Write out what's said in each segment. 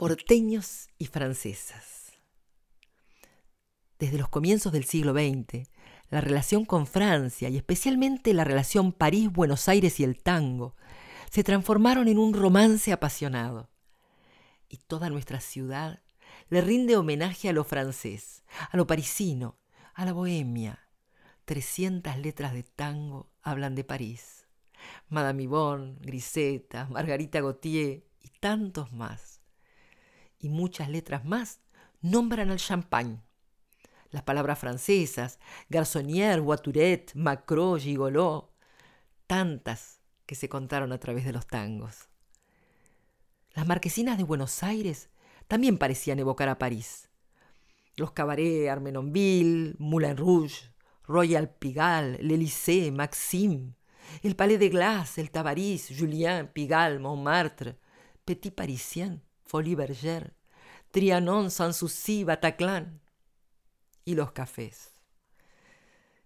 porteños y francesas. Desde los comienzos del siglo XX, la relación con Francia y especialmente la relación París-Buenos Aires y el tango se transformaron en un romance apasionado. Y toda nuestra ciudad le rinde homenaje a lo francés, a lo parisino, a la bohemia. Trescientas letras de tango hablan de París. Madame Yvonne, Grisetta, Margarita Gautier y tantos más y muchas letras más nombran al champagne. Las palabras francesas, garçonnière, voiturette, macro, gigolo, tantas que se contaron a través de los tangos. Las marquesinas de Buenos Aires también parecían evocar a París. Los cabarets Armenonville, Moulin Rouge, Royal Pigalle, l'Élysée, Maxime, el Palais de Glace, el Tabarís, Julien, Pigalle, Montmartre, Petit Parisien, Folie Bergère, Trianon, Sanssouci, Bataclan y los cafés.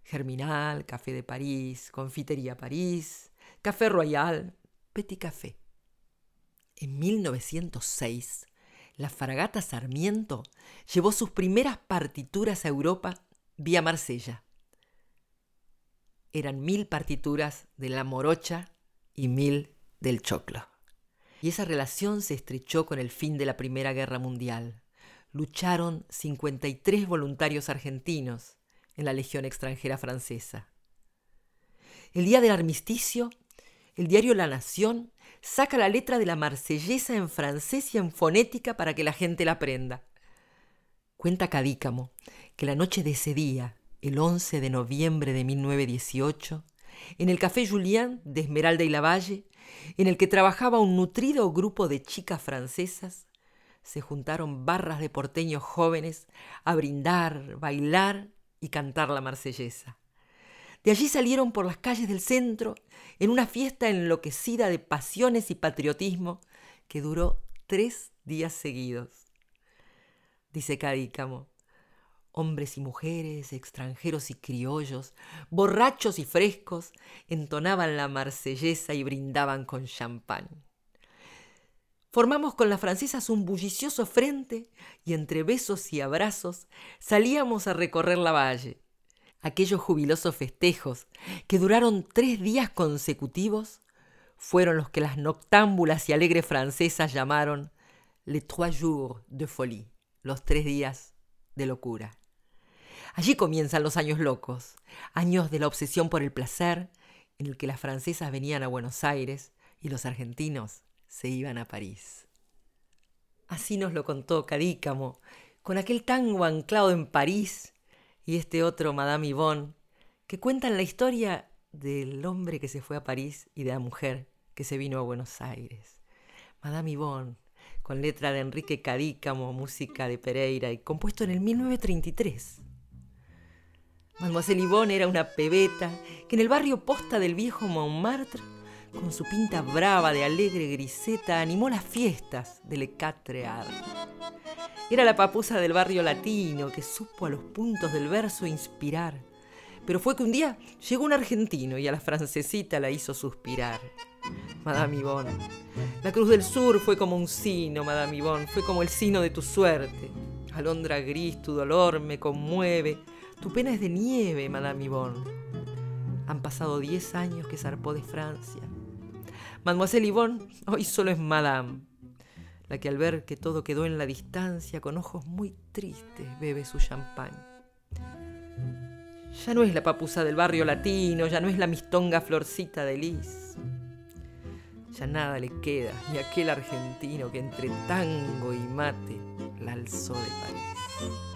Germinal, Café de París, Confitería París, Café Royal, Petit Café. En 1906, la fragata Sarmiento llevó sus primeras partituras a Europa vía Marsella. Eran mil partituras de la morocha y mil del choclo y esa relación se estrechó con el fin de la Primera Guerra Mundial. Lucharon 53 voluntarios argentinos en la Legión extranjera francesa. El día del armisticio, el diario La Nación saca la letra de la marsellesa en francés y en fonética para que la gente la aprenda. Cuenta Cadícamo que la noche de ese día, el 11 de noviembre de 1918, en el Café Julien de Esmeralda y Lavalle, en el que trabajaba un nutrido grupo de chicas francesas, se juntaron barras de porteños jóvenes a brindar, bailar y cantar la marsellesa. De allí salieron por las calles del centro en una fiesta enloquecida de pasiones y patriotismo que duró tres días seguidos. Dice Cadícamo, Hombres y mujeres, extranjeros y criollos, borrachos y frescos, entonaban la marsellesa y brindaban con champán. Formamos con las francesas un bullicioso frente y entre besos y abrazos salíamos a recorrer la valle. Aquellos jubilosos festejos, que duraron tres días consecutivos, fueron los que las noctámbulas y alegres francesas llamaron les trois jours de folie, los tres días de locura. Allí comienzan los años locos, años de la obsesión por el placer, en el que las francesas venían a Buenos Aires y los argentinos se iban a París. Así nos lo contó Cadícamo, con aquel tango anclado en París y este otro Madame Yvonne, que cuentan la historia del hombre que se fue a París y de la mujer que se vino a Buenos Aires. Madame Yvonne, con letra de Enrique Cadícamo, música de Pereira y compuesto en el 1933. Mademoiselle Yvonne era una pebeta que en el barrio posta del viejo Montmartre, con su pinta brava de alegre griseta, animó las fiestas del Quatre Era la papusa del barrio latino que supo a los puntos del verso inspirar. Pero fue que un día llegó un argentino y a la francesita la hizo suspirar. Madame Yvonne. La Cruz del Sur fue como un sino, Madame Yvonne, fue como el sino de tu suerte. Alondra gris, tu dolor me conmueve tu pena es de nieve, Madame Yvonne. Han pasado diez años que zarpó de Francia. Mademoiselle Yvonne hoy solo es Madame, la que al ver que todo quedó en la distancia, con ojos muy tristes, bebe su champán. Ya no es la papusa del barrio latino, ya no es la mistonga florcita de lis. Ya nada le queda, ni aquel argentino que entre tango y mate la alzó de París.